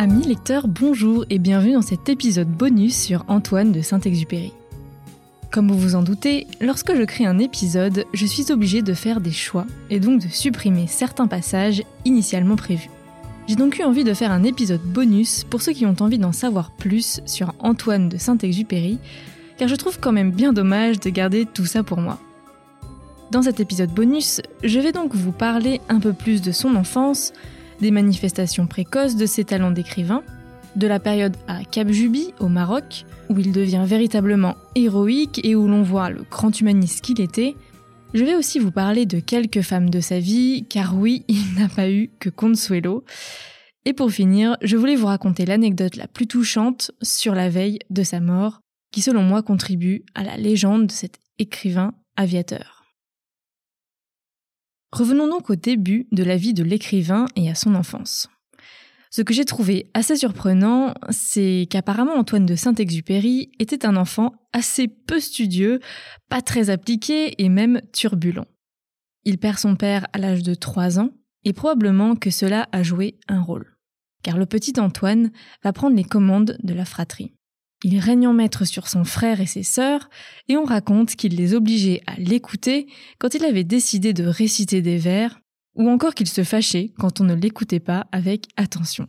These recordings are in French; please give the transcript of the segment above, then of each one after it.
Amis lecteurs, bonjour et bienvenue dans cet épisode bonus sur Antoine de Saint-Exupéry. Comme vous vous en doutez, lorsque je crée un épisode, je suis obligée de faire des choix et donc de supprimer certains passages initialement prévus. J'ai donc eu envie de faire un épisode bonus pour ceux qui ont envie d'en savoir plus sur Antoine de Saint-Exupéry, car je trouve quand même bien dommage de garder tout ça pour moi. Dans cet épisode bonus, je vais donc vous parler un peu plus de son enfance, des manifestations précoces de ses talents d'écrivain, de la période à Cap Juby, au Maroc, où il devient véritablement héroïque et où l'on voit le grand humaniste qu'il était. Je vais aussi vous parler de quelques femmes de sa vie, car oui, il n'a pas eu que Consuelo. Et pour finir, je voulais vous raconter l'anecdote la plus touchante sur la veille de sa mort, qui selon moi contribue à la légende de cet écrivain aviateur. Revenons donc au début de la vie de l'écrivain et à son enfance. Ce que j'ai trouvé assez surprenant, c'est qu'apparemment Antoine de Saint-Exupéry était un enfant assez peu studieux, pas très appliqué et même turbulent. Il perd son père à l'âge de 3 ans, et probablement que cela a joué un rôle. Car le petit Antoine va prendre les commandes de la fratrie. Il règne en maître sur son frère et ses sœurs, et on raconte qu'il les obligeait à l'écouter quand il avait décidé de réciter des vers, ou encore qu'il se fâchait quand on ne l'écoutait pas avec attention.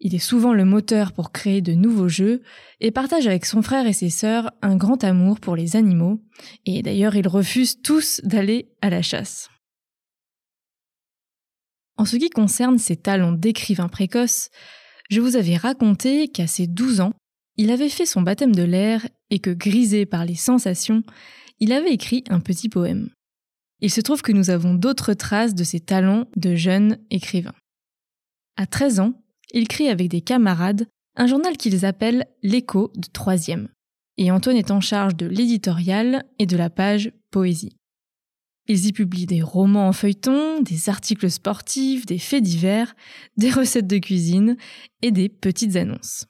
Il est souvent le moteur pour créer de nouveaux jeux et partage avec son frère et ses sœurs un grand amour pour les animaux, et d'ailleurs ils refusent tous d'aller à la chasse. En ce qui concerne ses talents d'écrivain précoce, je vous avais raconté qu'à ses 12 ans, il avait fait son baptême de l'air et que, grisé par les sensations, il avait écrit un petit poème. Il se trouve que nous avons d'autres traces de ses talents de jeune écrivain. À 13 ans, il crée avec des camarades un journal qu'ils appellent l'écho de troisième. Et Antoine est en charge de l'éditorial et de la page poésie. Ils y publient des romans en feuilleton, des articles sportifs, des faits divers, des recettes de cuisine et des petites annonces.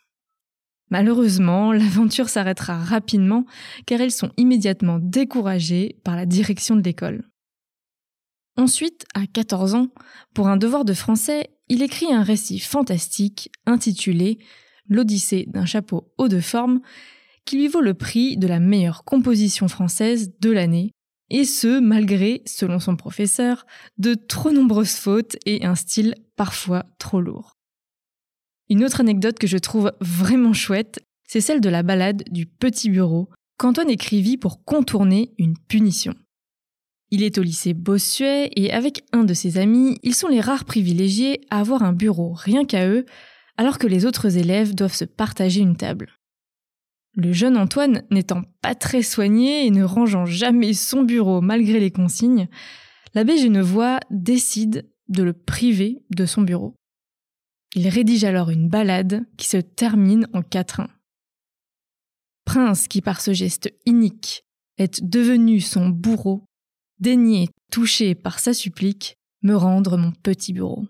Malheureusement, l'aventure s'arrêtera rapidement car elles sont immédiatement découragées par la direction de l'école. Ensuite, à 14 ans, pour un devoir de français, il écrit un récit fantastique intitulé L'Odyssée d'un chapeau haut de forme qui lui vaut le prix de la meilleure composition française de l'année, et ce malgré, selon son professeur, de trop nombreuses fautes et un style parfois trop lourd. Une autre anecdote que je trouve vraiment chouette, c'est celle de la balade du petit bureau qu'Antoine écrivit pour contourner une punition. Il est au lycée Bossuet et avec un de ses amis, ils sont les rares privilégiés à avoir un bureau rien qu'à eux, alors que les autres élèves doivent se partager une table. Le jeune Antoine, n'étant pas très soigné et ne rangeant jamais son bureau malgré les consignes, l'abbé Genevois décide de le priver de son bureau. Il rédige alors une ballade qui se termine en quatrain. Prince qui par ce geste inique est devenu son bourreau, daigné, touché par sa supplique, me rendre mon petit bureau.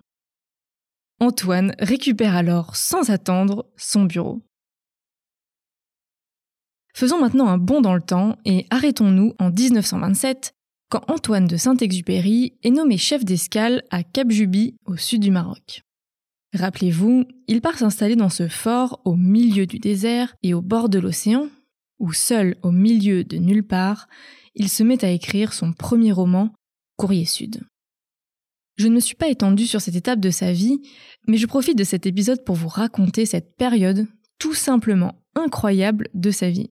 Antoine récupère alors sans attendre son bureau. Faisons maintenant un bond dans le temps et arrêtons-nous en 1927 quand Antoine de Saint-Exupéry est nommé chef d'escale à Cap Juby au sud du Maroc. Rappelez-vous, il part s'installer dans ce fort au milieu du désert et au bord de l'océan, où seul au milieu de nulle part, il se met à écrire son premier roman, Courrier Sud. Je ne me suis pas étendue sur cette étape de sa vie, mais je profite de cet épisode pour vous raconter cette période tout simplement incroyable de sa vie.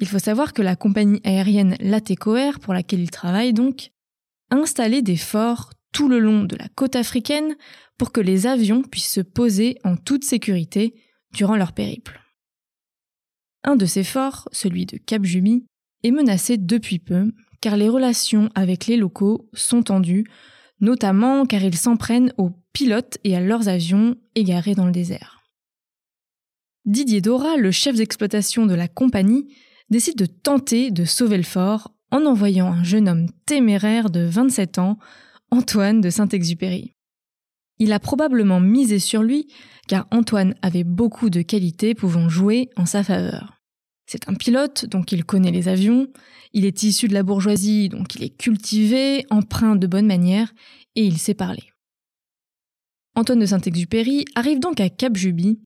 Il faut savoir que la compagnie aérienne Latécoère, pour laquelle il travaille donc, a installé des forts tout le long de la côte africaine pour que les avions puissent se poser en toute sécurité durant leur périple. Un de ces forts, celui de Cap Juby, est menacé depuis peu car les relations avec les locaux sont tendues, notamment car ils s'en prennent aux pilotes et à leurs avions égarés dans le désert. Didier Dora, le chef d'exploitation de la compagnie, décide de tenter de sauver le fort en envoyant un jeune homme téméraire de 27 ans, Antoine de Saint-Exupéry. Il a probablement misé sur lui, car Antoine avait beaucoup de qualités pouvant jouer en sa faveur. C'est un pilote, donc il connaît les avions, il est issu de la bourgeoisie, donc il est cultivé, empreint de bonne manière, et il sait parler. Antoine de Saint-Exupéry arrive donc à Cap Juby,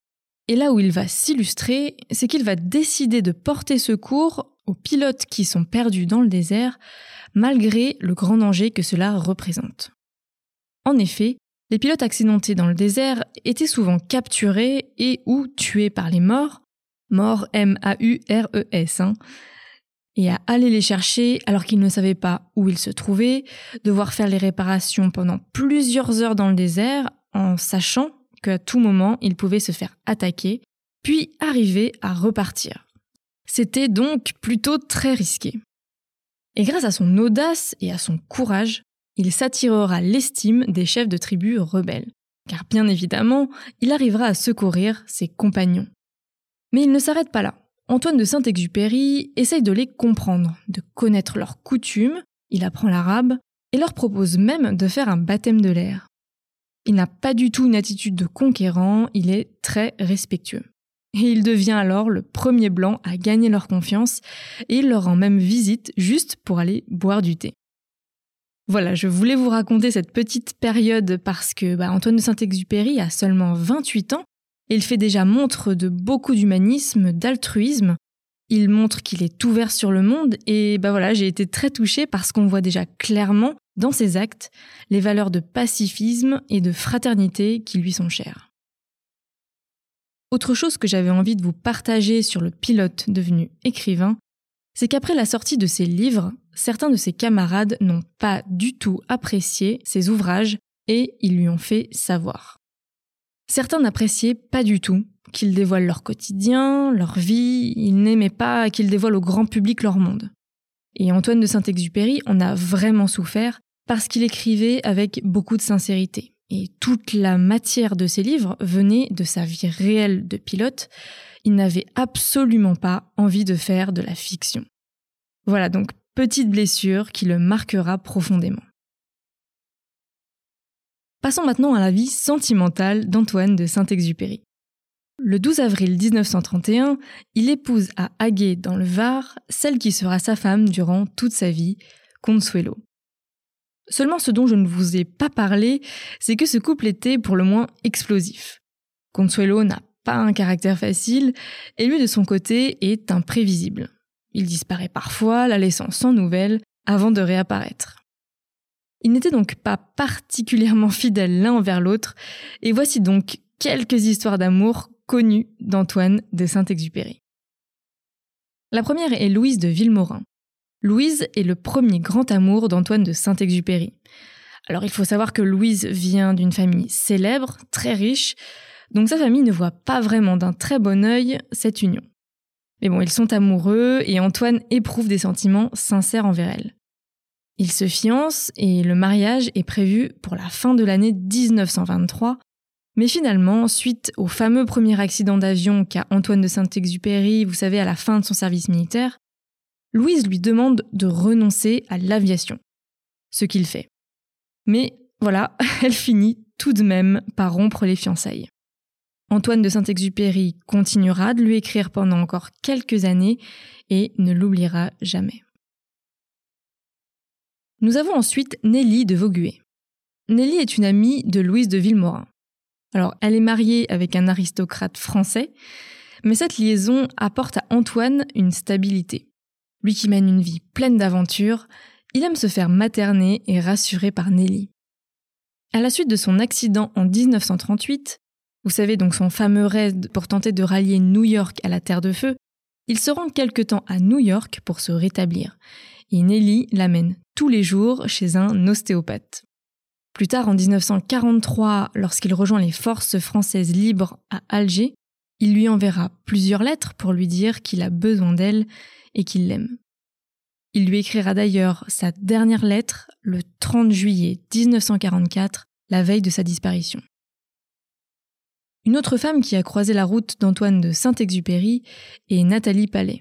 et là où il va s'illustrer, c'est qu'il va décider de porter secours aux pilotes qui sont perdus dans le désert, malgré le grand danger que cela représente. En effet, les pilotes accidentés dans le désert étaient souvent capturés et ou tués par les morts, morts M-A-U-R-E-S, hein, et à aller les chercher alors qu'ils ne savaient pas où ils se trouvaient, devoir faire les réparations pendant plusieurs heures dans le désert en sachant qu'à tout moment ils pouvaient se faire attaquer, puis arriver à repartir. C'était donc plutôt très risqué. Et grâce à son audace et à son courage, il s'attirera l'estime des chefs de tribus rebelles, car bien évidemment, il arrivera à secourir ses compagnons. Mais il ne s'arrête pas là. Antoine de Saint-Exupéry essaye de les comprendre, de connaître leurs coutumes, il apprend l'arabe, et leur propose même de faire un baptême de l'air. Il n'a pas du tout une attitude de conquérant, il est très respectueux. Et il devient alors le premier blanc à gagner leur confiance, et il leur rend même visite juste pour aller boire du thé. Voilà, je voulais vous raconter cette petite période parce que bah, Antoine de Saint-Exupéry a seulement 28 ans et il fait déjà montre de beaucoup d'humanisme, d'altruisme. Il montre qu'il est ouvert sur le monde et bah voilà, j'ai été très touchée parce qu'on voit déjà clairement dans ses actes les valeurs de pacifisme et de fraternité qui lui sont chères. Autre chose que j'avais envie de vous partager sur le pilote devenu écrivain, c'est qu'après la sortie de ses livres, certains de ses camarades n'ont pas du tout apprécié ses ouvrages et ils lui ont fait savoir. Certains n'appréciaient pas du tout qu'ils dévoilent leur quotidien, leur vie, ils n'aimaient pas qu'ils dévoilent au grand public leur monde. Et Antoine de Saint-Exupéry en a vraiment souffert parce qu'il écrivait avec beaucoup de sincérité. Et toute la matière de ses livres venait de sa vie réelle de pilote. Il n'avait absolument pas envie de faire de la fiction. Voilà donc petite blessure qui le marquera profondément. Passons maintenant à la vie sentimentale d'Antoine de Saint-Exupéry. Le 12 avril 1931, il épouse à Haguet dans le Var celle qui sera sa femme durant toute sa vie, Consuelo. Seulement ce dont je ne vous ai pas parlé, c'est que ce couple était pour le moins explosif. Consuelo n'a pas un caractère facile, et lui de son côté est imprévisible. Il disparaît parfois, la laissant sans nouvelles, avant de réapparaître. Ils n'étaient donc pas particulièrement fidèles l'un envers l'autre, et voici donc quelques histoires d'amour connues d'Antoine de Saint-Exupéry. La première est Louise de Villemorin. Louise est le premier grand amour d'Antoine de Saint-Exupéry. Alors il faut savoir que Louise vient d'une famille célèbre, très riche, donc sa famille ne voit pas vraiment d'un très bon œil cette union. Mais bon, ils sont amoureux et Antoine éprouve des sentiments sincères envers elle. Ils se fiancent et le mariage est prévu pour la fin de l'année 1923. Mais finalement, suite au fameux premier accident d'avion qu'a Antoine de Saint-Exupéry, vous savez, à la fin de son service militaire, Louise lui demande de renoncer à l'aviation. Ce qu'il fait. Mais voilà, elle finit tout de même par rompre les fiançailles. Antoine de Saint-Exupéry continuera de lui écrire pendant encore quelques années et ne l'oubliera jamais. Nous avons ensuite Nelly de Vauguet. Nelly est une amie de Louise de Villemorin. Alors, elle est mariée avec un aristocrate français, mais cette liaison apporte à Antoine une stabilité. Lui qui mène une vie pleine d'aventures, il aime se faire materner et rassurer par Nelly. À la suite de son accident en 1938, vous savez donc son fameux raid pour tenter de rallier New York à la Terre de Feu, il se rend quelque temps à New York pour se rétablir, et Nelly l'amène tous les jours chez un ostéopathe. Plus tard, en 1943, lorsqu'il rejoint les forces françaises libres à Alger, il lui enverra plusieurs lettres pour lui dire qu'il a besoin d'elle et qu'il l'aime. Il lui écrira d'ailleurs sa dernière lettre le 30 juillet 1944, la veille de sa disparition. Une autre femme qui a croisé la route d'Antoine de Saint-Exupéry est Nathalie Palais.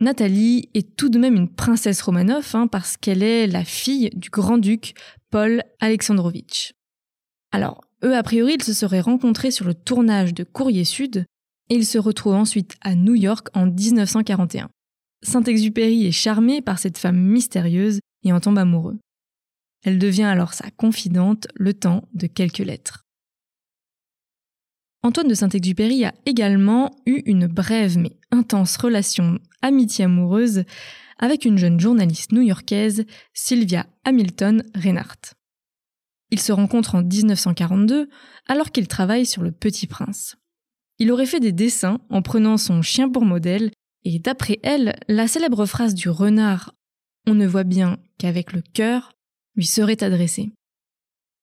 Nathalie est tout de même une princesse Romanov hein, parce qu'elle est la fille du grand-duc Paul Alexandrovitch. Alors, eux, a priori, ils se seraient rencontrés sur le tournage de Courrier Sud ils se retrouvent ensuite à New York en 1941. Saint-Exupéry est charmé par cette femme mystérieuse et en tombe amoureux. Elle devient alors sa confidente le temps de quelques lettres. Antoine de Saint-Exupéry a également eu une brève mais intense relation amitié amoureuse avec une jeune journaliste new-yorkaise, Sylvia Hamilton Reinhardt. Ils se rencontrent en 1942 alors qu'il travaille sur Le Petit Prince. Il aurait fait des dessins en prenant son chien pour modèle et d'après elle, la célèbre phrase du renard On ne voit bien qu'avec le cœur lui serait adressée.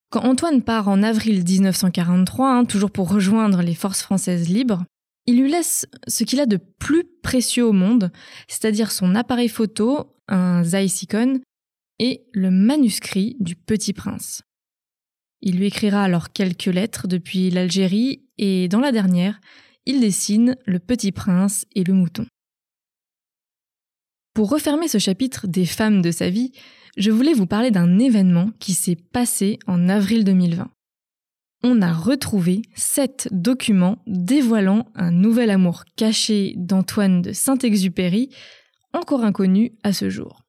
Quand Antoine part en avril 1943, hein, toujours pour rejoindre les forces françaises libres, il lui laisse ce qu'il a de plus précieux au monde, c'est-à-dire son appareil photo, un Zeiss et le manuscrit du Petit Prince. Il lui écrira alors quelques lettres depuis l'Algérie et dans la dernière, il dessine le Petit Prince et le mouton. Pour refermer ce chapitre des femmes de sa vie, je voulais vous parler d'un événement qui s'est passé en avril 2020. On a retrouvé sept documents dévoilant un nouvel amour caché d'Antoine de Saint-Exupéry, encore inconnu à ce jour.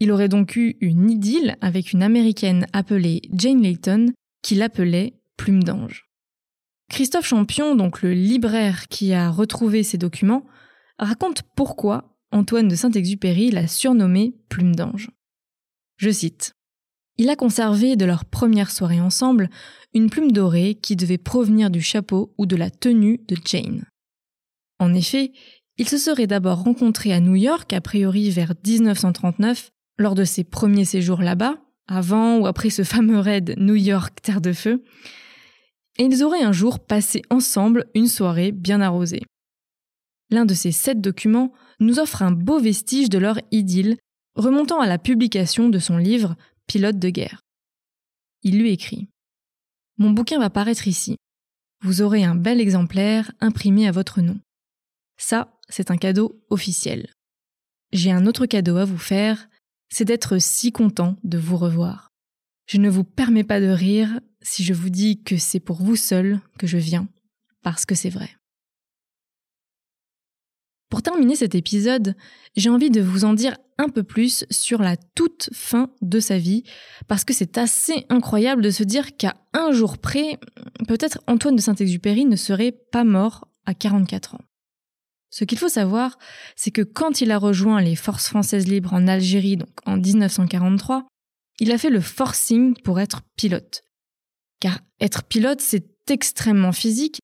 Il aurait donc eu une idylle avec une américaine appelée Jane Layton, qui l'appelait Plume d'ange. Christophe Champion, donc le libraire qui a retrouvé ces documents, raconte pourquoi Antoine de Saint-Exupéry l'a surnommé Plume d'ange. Je cite. Il a conservé de leur première soirée ensemble une plume dorée qui devait provenir du chapeau ou de la tenue de Jane. En effet, ils se seraient d'abord rencontrés à New York, a priori vers 1939, lors de ses premiers séjours là-bas, avant ou après ce fameux raid New York Terre de Feu, et ils auraient un jour passé ensemble une soirée bien arrosée. L'un de ces sept documents nous offre un beau vestige de leur idylle remontant à la publication de son livre Pilote de guerre. Il lui écrit Mon bouquin va paraître ici. Vous aurez un bel exemplaire imprimé à votre nom. Ça, c'est un cadeau officiel. J'ai un autre cadeau à vous faire, c'est d'être si content de vous revoir. Je ne vous permets pas de rire si je vous dis que c'est pour vous seul que je viens, parce que c'est vrai. Pour terminer cet épisode, j'ai envie de vous en dire un peu plus sur la toute fin de sa vie, parce que c'est assez incroyable de se dire qu'à un jour près, peut-être Antoine de Saint-Exupéry ne serait pas mort à 44 ans. Ce qu'il faut savoir, c'est que quand il a rejoint les forces françaises libres en Algérie, donc en 1943, il a fait le forcing pour être pilote. Car être pilote, c'est extrêmement physique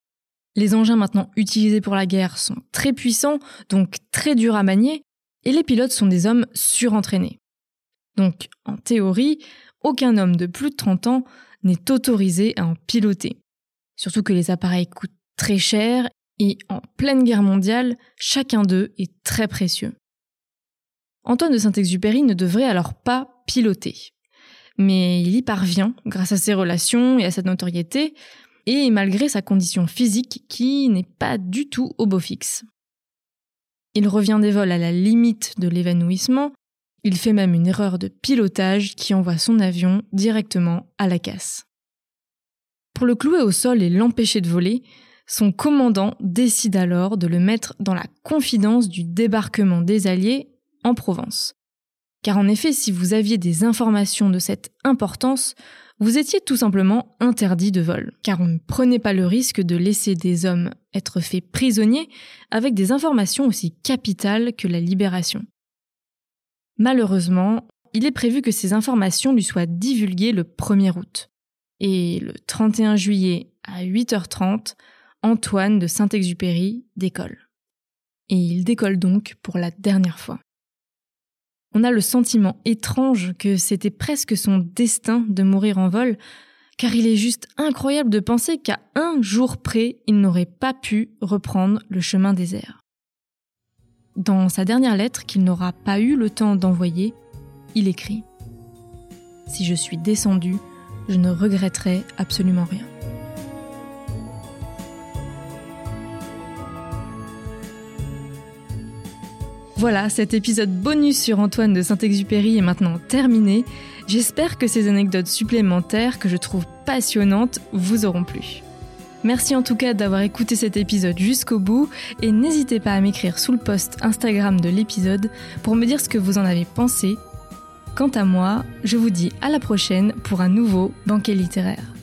les engins maintenant utilisés pour la guerre sont très puissants, donc très durs à manier, et les pilotes sont des hommes surentraînés. Donc, en théorie, aucun homme de plus de 30 ans n'est autorisé à en piloter. Surtout que les appareils coûtent très cher et en pleine guerre mondiale, chacun d'eux est très précieux. Antoine de Saint-Exupéry ne devrait alors pas piloter. Mais il y parvient grâce à ses relations et à sa notoriété, et malgré sa condition physique qui n'est pas du tout au beau fixe. Il revient des vols à la limite de l'évanouissement, il fait même une erreur de pilotage qui envoie son avion directement à la casse. Pour le clouer au sol et l'empêcher de voler, son commandant décide alors de le mettre dans la confidence du débarquement des Alliés en Provence. Car en effet, si vous aviez des informations de cette importance, vous étiez tout simplement interdit de vol, car on ne prenait pas le risque de laisser des hommes être faits prisonniers avec des informations aussi capitales que la libération. Malheureusement, il est prévu que ces informations lui soient divulguées le 1er août. Et le 31 juillet à 8h30, Antoine de Saint-Exupéry décolle. Et il décolle donc pour la dernière fois. On a le sentiment étrange que c'était presque son destin de mourir en vol, car il est juste incroyable de penser qu'à un jour près, il n'aurait pas pu reprendre le chemin des airs. Dans sa dernière lettre qu'il n'aura pas eu le temps d'envoyer, il écrit ⁇ Si je suis descendu, je ne regretterai absolument rien. Voilà, cet épisode bonus sur Antoine de Saint-Exupéry est maintenant terminé. J'espère que ces anecdotes supplémentaires que je trouve passionnantes vous auront plu. Merci en tout cas d'avoir écouté cet épisode jusqu'au bout et n'hésitez pas à m'écrire sous le post Instagram de l'épisode pour me dire ce que vous en avez pensé. Quant à moi, je vous dis à la prochaine pour un nouveau banquet littéraire.